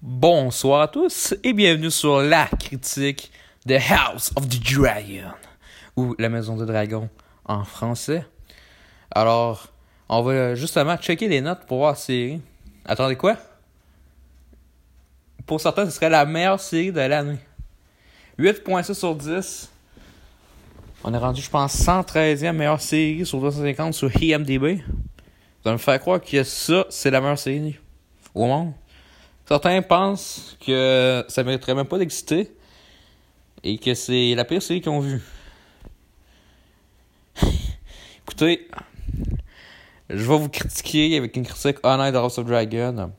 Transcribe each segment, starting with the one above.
Bonsoir à tous et bienvenue sur la critique de House of the Dragon ou la Maison de Dragon en français. Alors, on va justement checker les notes pour voir la série. Attendez quoi? Pour certains, ce serait la meilleure série de l'année. 8.6 sur 10. On est rendu, je pense, 113e meilleure série sur 250 sur IMDb. Ça me fait croire que ça, c'est la meilleure série au monde. Certains pensent que ça mériterait même pas d'exister et que c'est la pire série qu'ils ont vue. Écoutez, je vais vous critiquer avec une critique honnête de House of Dragon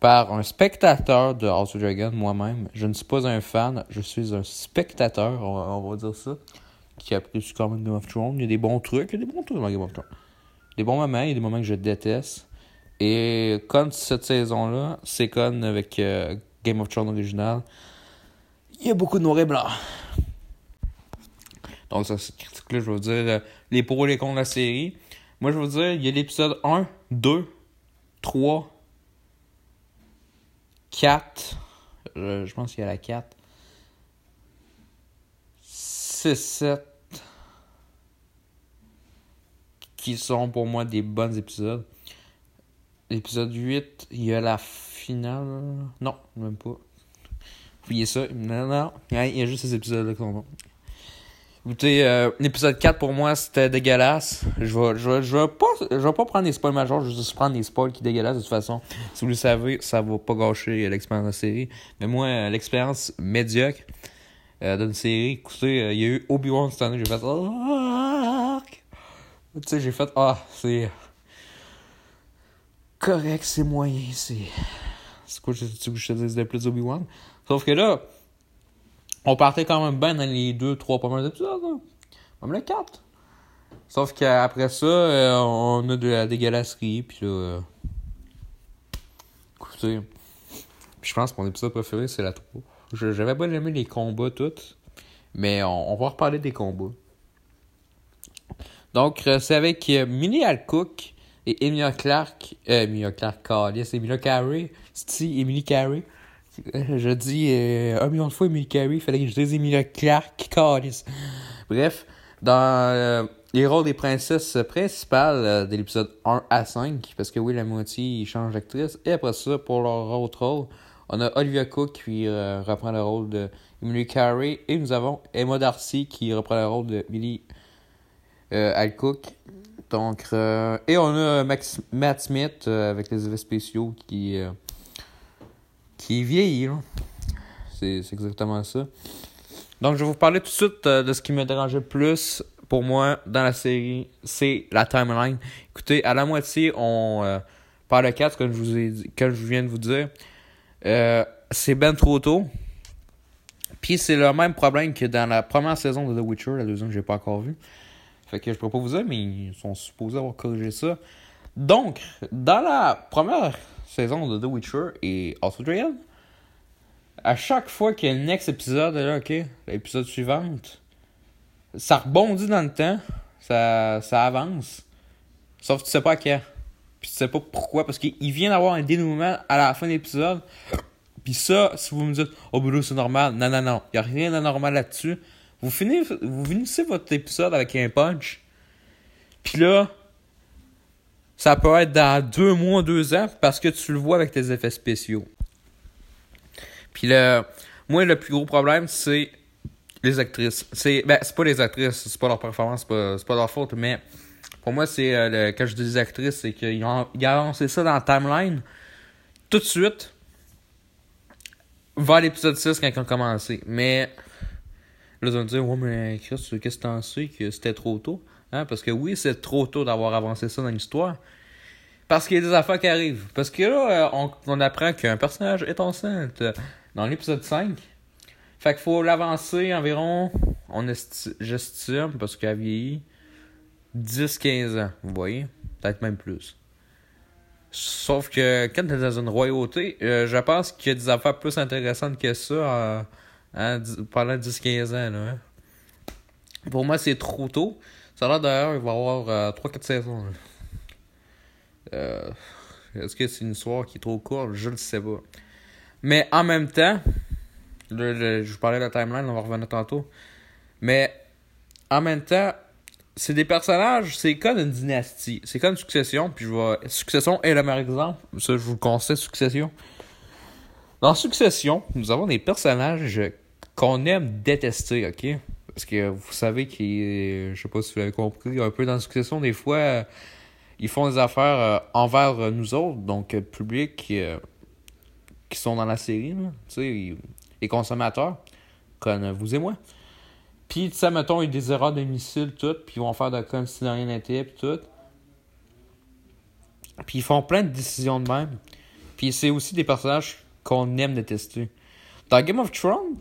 par un spectateur de House of Dragon, moi-même. Je ne suis pas un fan, je suis un spectateur, on va, dire ça, qui apprécie quand même Game of Thrones. Il y a des bons trucs, il y a des bons trucs dans Game of Thrones. Des bons moments, il y a des moments que je déteste. Et comme cette saison-là, c'est comme avec euh, Game of Thrones original, il y a beaucoup de noir et blanc. Donc, ça, cette critique-là, je vous dire euh, les pour et les contre de la série. Moi, je vous dire, il y a l'épisode 1, 2, 3, 4. je pense qu'il y a la 4. 6, 7. Qui sont pour moi des bons épisodes. L'épisode 8, il y a la finale. Non, même pas. Oubliez ça. Non, non. Il y a juste ces épisodes-là qui sont bons. Écoutez, euh, l'épisode 4 pour moi c'était dégueulasse. Je vais, je, vais, pas, je pas prendre des spoils majeurs, je vais juste prendre des spoils qui dégueulasses de toute façon. Si vous le savez, ça va pas gâcher l'expérience de la série. Mais moi, euh, l'expérience médiocre euh, d'une série, écoutez, il y a eu Obi-Wan cette année, j'ai fait. Oh, tu sais, j'ai fait. Ah, c'est correct, c'est moyen, c'est. C'est quoi que je te dis de plus Obi-Wan? Sauf que là, on partait quand même bien dans les deux, trois premiers épisodes, hein. Même le 4. Sauf qu'après ça, euh, on a de la dégueulasserie, puis là. Euh, écoutez. je pense que mon épisode préféré, c'est la 3. J'avais pas aimé les combats, tous. Mais on, va reparler des combats. Donc, euh, c'est avec Minnie Alcook et Emilia Clark, euh, Emilia Clark, Callis, Emilia Carey, c'est Emily Carey. Je dis euh, un million de fois Emily Carey, il fallait que je dise Emilia Clark, Callis. Bref, dans euh, les rôles des princesses principales euh, de l'épisode 1 à 5, parce que oui, la moitié change d'actrice, et après ça, pour leur autre rôle, on a Olivia Cook qui euh, reprend le rôle de Emily Carey, et nous avons Emma Darcy qui reprend le rôle de Millie Alcook. Donc, euh, et on a Max, Matt Smith euh, avec les effets spéciaux qui, euh, qui vieillit. C'est exactement ça. Donc, je vais vous parler tout de suite de ce qui me dérangeait le plus pour moi dans la série. C'est la timeline. Écoutez, à la moitié, on par le 4, comme je vous ai dit, comme je viens de vous dire, c'est ben trop tôt. Puis c'est le même problème que dans la première saison de The Witcher, la deuxième que j'ai pas encore vue. Fait que je peux pas vous dire, mais ils sont supposés avoir corrigé ça. Donc, dans la première saison de The Witcher et of Dragon, à chaque fois qu'il y a le next épisode, là, ok, l'épisode suivant, ça rebondit dans le temps, ça, ça avance. Sauf que tu sais pas quand. Puis tu sais pas pourquoi, parce qu'il vient d'avoir un dénouement à la fin de l'épisode. Puis ça, si vous me dites, oh, ben c'est normal. Non, non, non. Il y a rien d'anormal là-dessus. Vous finissez, vous finissez votre épisode avec un punch. Puis là, ça peut être dans deux mois, deux ans, parce que tu le vois avec tes effets spéciaux. Puis là, moi, le plus gros problème, c'est les actrices. C'est ben, pas les actrices, c'est pas leur performance, c'est pas, pas leur faute, mais pour moi, c'est euh, quand je dis actrices, c'est qu'ils ont, ils ont ça dans la timeline tout de suite vers l'épisode 6 quand ils ont commencé. Mais Là, ils vont me dire, ouais, mais qu'est-ce que t'en sais que c'était trop tôt? Hein? Parce que oui, c'est trop tôt d'avoir avancé ça dans l'histoire. Parce qu'il y a des affaires qui arrivent. Parce que là, euh, on, on apprend qu'un personnage est enceinte dans l'épisode 5. Fait qu'il faut l'avancer environ, on j'estime, parce qu'elle vieillit, 10-15 ans, vous voyez? Peut-être même plus. Sauf que quand t'es dans une royauté, euh, je pense qu'il y a des affaires plus intéressantes que ça. Euh, Hein, pendant 10-15 ans, là. Hein. Pour moi, c'est trop tôt. Ça a l'air d'ailleurs, il va y avoir 3-4 euh, saisons. Euh, Est-ce que c'est une histoire qui est trop courte? Je ne sais pas. Mais en même temps, je vous parlais de la timeline, on va revenir tantôt. Mais en même temps, c'est des personnages, c'est comme une dynastie. C'est comme une succession, puis je vois Succession est le meilleur exemple. Ça, je vous le conseille, Succession. Dans Succession, nous avons des personnages qu'on aime détester, ok? Parce que vous savez qu'ils, je sais pas si vous l'avez compris, un peu dans Succession, des fois, euh, ils font des affaires euh, envers nous autres, donc le public qui sont dans la série, tu sais, les consommateurs, comme vous et moi. Puis, tu sais, mettons, ils des erreurs de missiles, tout, puis ils vont faire de comme si rien n'était, puis tout. Puis ils font plein de décisions de même. Puis c'est aussi des personnages qu'on aime détester. Dans Game of Thrones,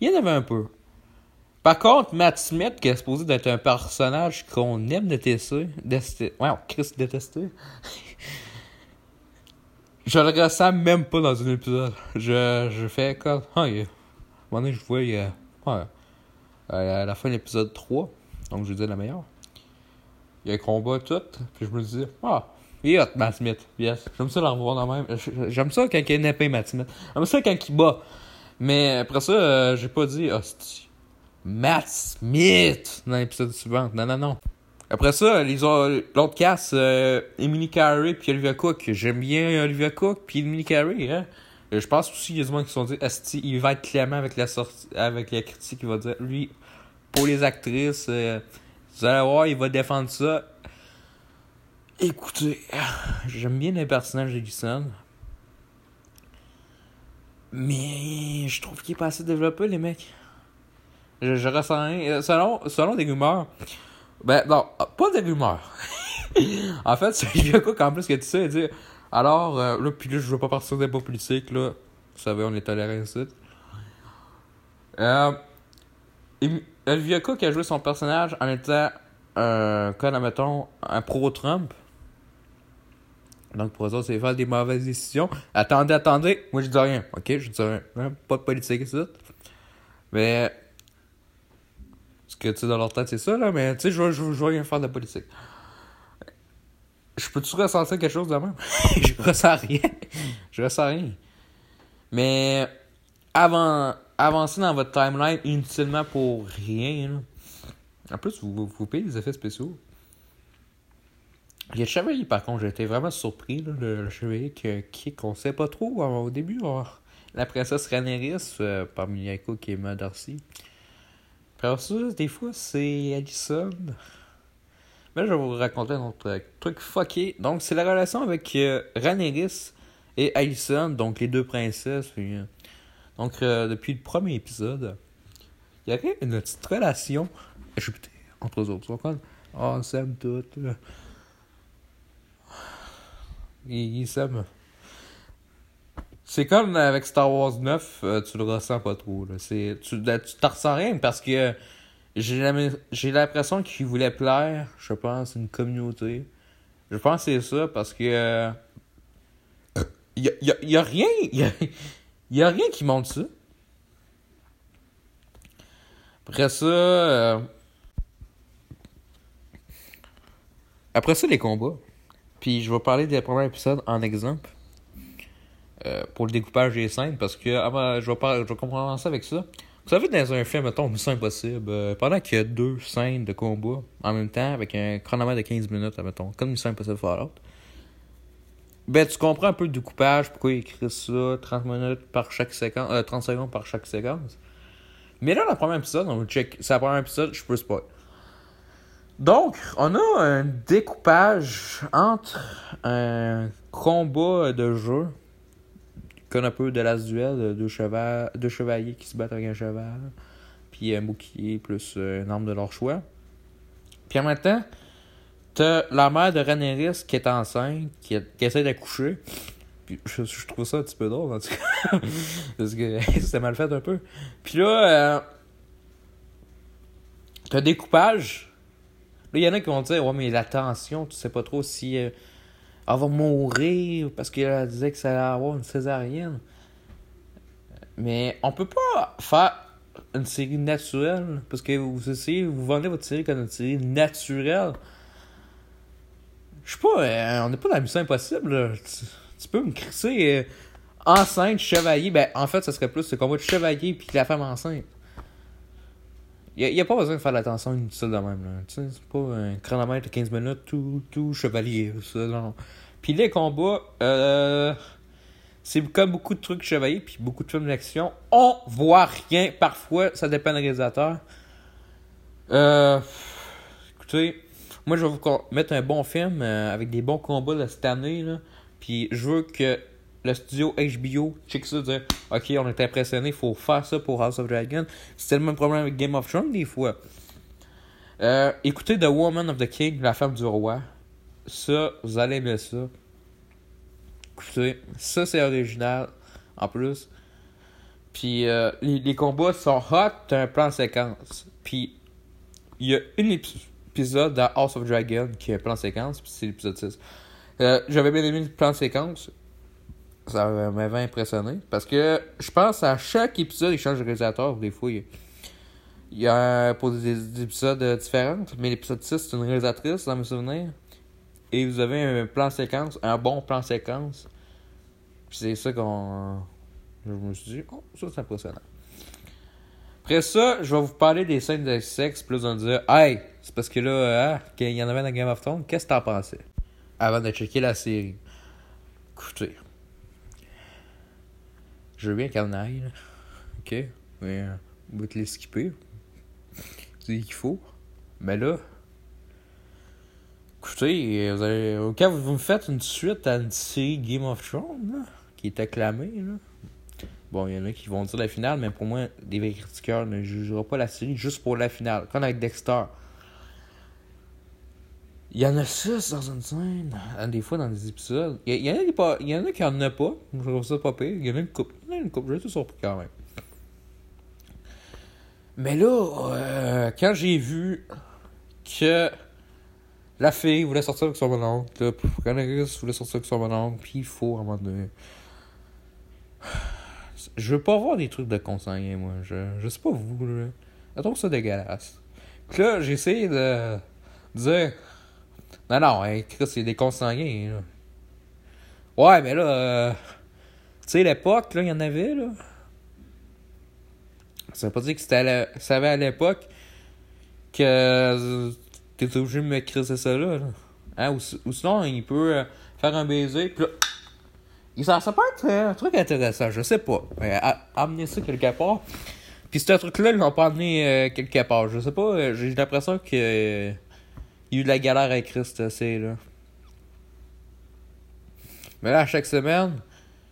il y en avait un peu. Par contre, Matt Smith, qui est supposé d'être un personnage qu'on aime détester, ouais, Chris détester, je le ressens même pas dans un épisode. Je, je fais comme, ah, il, à un moment je vois, à la fin de l'épisode 3, donc je dis la meilleure, il y a un combat tout, puis je me dis, ah, il est hot, Matt Smith, yes. J'aime ça le revoir dans même. J'aime ça quand il une épée, Matt Smith. J'aime ça quand il bat. Mais après ça, euh, j'ai pas dit, hostie, Matt Smith dans l'épisode suivant. Non, non, non. Après ça, l'autre casse, euh, Emily Carey puis Olivia Cook. J'aime bien Olivia Cook puis Emily Carey, hein. Euh, je pense aussi qu'il y a des gens qui se sont dit, il va être clément avec la sortie, avec la critique, il va dire, lui, pour les actrices, euh, vous allez voir, il va défendre ça. Écoutez, j'aime bien les personnages d'Ellison. Mais je trouve qu'il est pas assez développé, les mecs. Je, ressens. Euh, selon, selon des rumeurs. Ben, non, pas des rumeurs. en fait, c'est Olivia Cook, en plus, que tu sais, dire alors, euh, là, puis là, je veux pas partir des beaux politiques, là. Vous savez, on est toléré ici. Euh, Olivia Cook a joué son personnage en étant, euh, comme, admettons, un pro-Trump. Donc, pour eux autres, c'est faire des mauvaises décisions. Attendez, attendez. Moi, je dis rien. Ok, je dis rien. Hein, pas de politique ici. Mais. Ce que tu sais dans leur tête, c'est ça, là. Mais, tu sais, je veux, veux rien faire de politique je peux-tu ressentir quelque chose de même? je ressens rien. je ressens rien. Mais avant, avancez dans votre timeline inutilement pour rien. En plus, vous, vous payez des effets spéciaux. Il y a le chevalier, par contre, été vraiment surpris. Là, le, chevalier qui qu'on sait pas trop au début. la princesse Rhaenyra euh, parmi Yako qui est Emma Darcy. Après ça, des fois, c'est Addison. Mais je vais vous raconter un autre truc fucké. Donc, c'est la relation avec euh, et Alyson, donc les deux princesses. Euh, donc, euh, depuis le premier épisode, il y avait une petite relation entre eux autres. On s'aime toutes. Ils s'aiment. C'est comme avec Star Wars 9, euh, tu le ressens pas trop. Là. Tu, tu t'en ressens rien parce que j'ai l'impression qu'il voulait plaire, je pense, une communauté. Je pense que c'est ça parce que. Il euh, y, a, rien. Il y a, rien qui montre ça. Après ça. Euh, après ça, les combats. Puis je vais parler des premiers épisodes en exemple. Euh, pour le découpage des scènes parce que ah, je, vais pas, je vais commencer avec ça. Vous savez, dans un film, mettons, Mission Impossible, euh, pendant qu'il y a deux scènes de combat en même temps, avec un chronomètre de 15 minutes, mettons, comme Mission Impossible Fallout, ben, tu comprends un peu le découpage, pourquoi il écrit ça, 30 minutes par chaque séquence, euh, 30 secondes par chaque séquence. Mais là, dans le premier épisode, on check, c'est le premier épisode, je peux spoil. Donc, on a un découpage entre un combat de jeu comme un peu de l'as duel, deux, cheval, deux chevaliers qui se battent avec un cheval, puis un bouclier plus une arme de leur choix. Puis en même temps, t'as la mère de Rhaenyra qui est enceinte, qui, essaie d'accoucher. Puis je, je, trouve ça un petit peu drôle en tout cas. Parce que c'était mal fait un peu. Puis là, euh, t'as découpage. Il y en a qui vont dire Ouais, mais la tension, tu sais pas trop si. Euh, elle va mourir parce qu'elle disait que ça allait avoir une césarienne. Mais on peut pas faire une série naturelle parce que vous essayez, vous vendez votre série comme une série naturelle. Je sais pas, euh, on n'est pas dans la mission impossible. Tu, peux me crisser enceinte, chevalier, ben en fait, ça serait plus le combat de chevalier puis la femme enceinte. Il n'y a, pas besoin de faire l'attention inutile de même. Là. C'est pas un chronomètre de 15 minutes, tout, tout chevalier. Ça, non. Puis les combats, euh, c'est comme beaucoup de trucs chevaliers, puis beaucoup de films d'action. On voit rien. Parfois, ça dépend du réalisateur. Euh, écoutez, moi, je vais vous mettre un bon film euh, avec des bons combats de cette année. Là. Puis je veux que le studio HBO check ça, dire Ok, on est impressionné, faut faire ça pour House of Dragon. C'était le même problème avec Game of Thrones des fois. Euh, écoutez The Woman of the King, la femme du roi. Ça, vous allez aimer ça. Écoutez, ça c'est original en plus. Puis euh, les, combats sont hot, t'as un plan séquence. Puis il y a un épisode dans House of Dragon qui est un plan séquence, puis c'est l'épisode 6. Euh, j'avais bien aimé le plan séquence. Ça m'avait impressionné. Parce que je pense à chaque épisode, il change de réalisateur. Des fois, il y a pour des, épisodes différents. Mais l'épisode 6, c'est une réalisatrice, dans mes souvenirs. Et vous avez un plan séquence, un bon plan séquence. Puis c'est ça qu'on. Je me suis dit, oh, ça c'est impressionnant. Après ça, je vais vous parler des scènes de sexe, plus on dire, hey, c'est parce que là, hein, qu'il y en avait dans Game of Thrones, qu'est-ce que t'en pensais? Avant de checker la série. Écoutez, je veux bien qu'elle aille. Ok, mais euh, on va te les skipper. C'est qu'il faut. Mais là, écoutez, vous allez, quand vous me faites une suite à une série Game of Thrones, là, qui est acclamée, là. Bon, il y en a qui vont dire la finale, mais pour moi, des critiqueurs ne jugeront pas la série juste pour la finale. Comme avec Dexter. Il y en a six dans une scène, des fois dans des épisodes. Il y, en a qui y en a qui en a pas. Je trouve ça pas pire. Il y en a une coupe. Il y en a une coupe. Je suis surpris quand même. Mais là, euh, quand j'ai vu que la fille voulait sortir avec son mononcle, Canaris voulait sortir avec son mononcle, puis il faut à un moment. Je veux pas voir des trucs de consanguin, moi. Je, je sais pas vous, là. Je trouve ça dégueulasse. Puis là, j'ai essayé de dire non, non, hein, c'est des consanguins. Là. Ouais, mais là, euh, tu sais, l'époque, là, il y en avait, là. Ça veut pas dire que c'était ça à l'époque que euh, t'es obligé de me crisser ça là. Hein? Ou, sinon, il peut euh, faire un baiser, pis là. Ça, ça peut être un truc intéressant, je sais pas. Mais, amener ça quelque part. Puis ce truc-là, ils l'ont pas amené quelque part. Je sais pas, j'ai l'impression que il y a eu de la galère avec Christ assez, là. Mais là, à chaque semaine,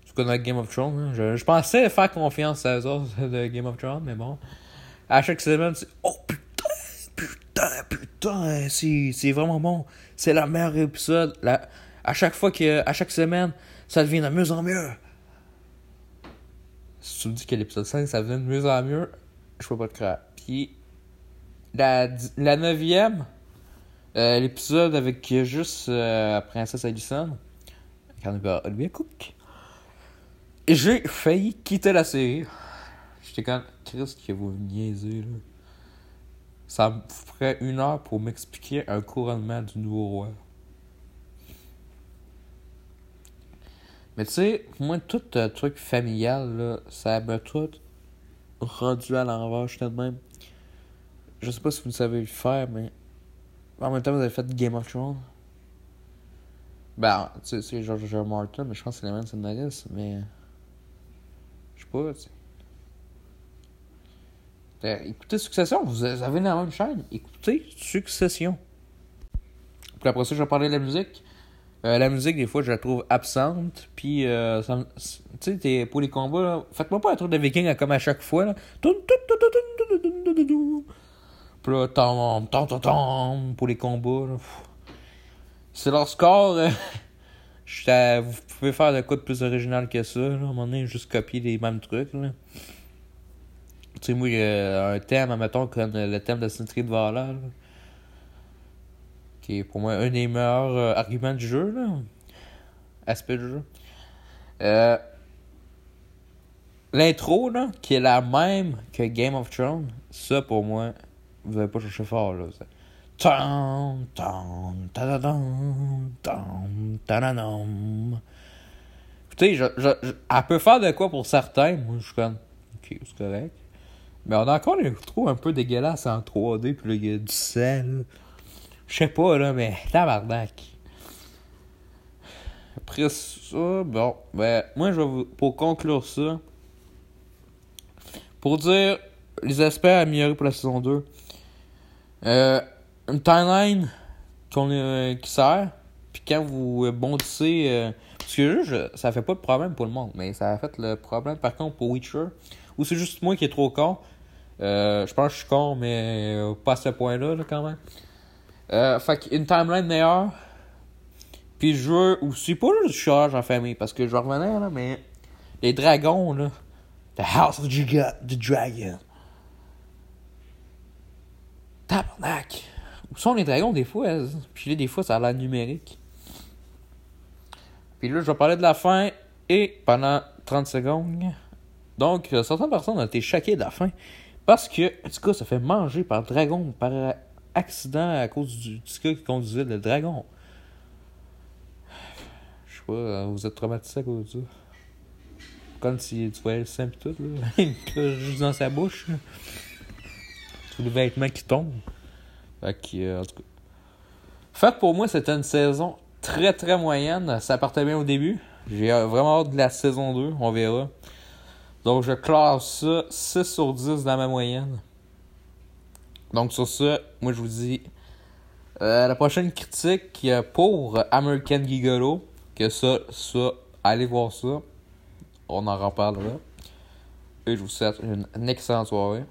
tu connais Game of Thrones, hein, je, pensais faire confiance à eux autres de Game of Thrones, mais bon. À chaque semaine, c'est Oh putain, putain, putain, c'est vraiment bon. C'est la meilleure épisode. La, à chaque fois que, à chaque semaine, ça devient de mieux en mieux. Si tu me dis que l'épisode 5, ça devient de mieux en mieux, je peux pas te croire. Puis, la, la neuvième, euh, l'épisode avec juste euh, Princesse Addison, Carnival Olivia Cook. J'ai failli quitter la série. J'étais quand Chris que vous niaisez là. Ça me ferait une heure pour m'expliquer un couronnement du nouveau roi. Mais tu sais, moi, tout euh, truc familial, là, ça m'a tout rendu à l'envers, je même. Je sais pas si vous savez le faire, mais en même temps, vous avez fait Game of Thrones. Ben, tu sais, c'est George R. Martin, mais je pense que c'est la même scénariste, mais. Je sais pas, tu sais. Ben, écoutez Succession, vous avez la même chaîne. Écoutez Succession. Puis après ça, je vais parler de la musique. Euh, la musique, des fois, je la trouve absente. Puis, euh, tu sais, pour les combats, faites-moi pas un truc de viking comme à chaque fois. Là. Là, pour les combats. C'est leur score. Euh, vous pouvez faire de quoi de plus original que ça. Là. À un moment donné, juste copier les mêmes trucs. Là. Tu sais, moi, il y a un thème, mettons, comme le thème de Century de Valhalla. Qui est pour moi un des meilleurs euh, arguments du jeu. Là. Aspect du jeu. Euh, L'intro, là, qui est la même que Game of Thrones, ça pour moi, vous n'avez pas cherché fort, là. Sais, je, je, je- elle peut faire de quoi pour certains. Moi, je suis comme, ok, c'est correct. Mais on a encore des trous un peu dégueulasses en 3D, puis là, il y a du sel. Je sais pas, là, mais tabarnak. Après ça, bon, ben, moi, je vais vous, pour conclure ça, pour dire les aspects à améliorer pour la saison 2, euh, une timeline qu'on est- qui sert, puis quand vous euh, bondissez, euh, parce que je- ça fait pas de problème pour le monde, mais ça a fait le problème par contre pour Witcher, ou c'est juste moi qui est trop con. Euh, je pense que je suis con, mais euh, pas à ce point-là, là, quand même. Euh, fait qu'une timeline meilleure. Puis je veux aussi, pas du charge en famille, parce que je revenir, là, mais les dragons, là. The House of the Dragon. Tabarnak. Où sont les dragons des fois? Puis là, des fois, ça a l'air numérique. Puis là, je vais parler de la fin et pendant 30 secondes. Donc, euh, certaines personnes ont été choquées de la fin. Parce que, tout cas, ça fait manger par dragon, par accident à cause du gars qui conduisait le dragon. Je sais pas, euh, vous êtes traumatisé à cause de ça? Comme si tu voyais le sein pis tout, là. Juste dans sa bouche. Tous les vêtements qui tombent. Fait que, euh, en tout cas. Fait pour moi, c'était une saison très très moyenne. Ça partait bien au début. J'ai euh, vraiment hâte de la saison 2. On verra. Donc, je classe ça 6 sur 10 dans ma moyenne. Donc, sur ça, moi, je vous dis euh, la prochaine critique euh, pour American Gigolo. Que ça, ça, allez voir ça. On en reparlera. Et je vous souhaite une excellente soirée.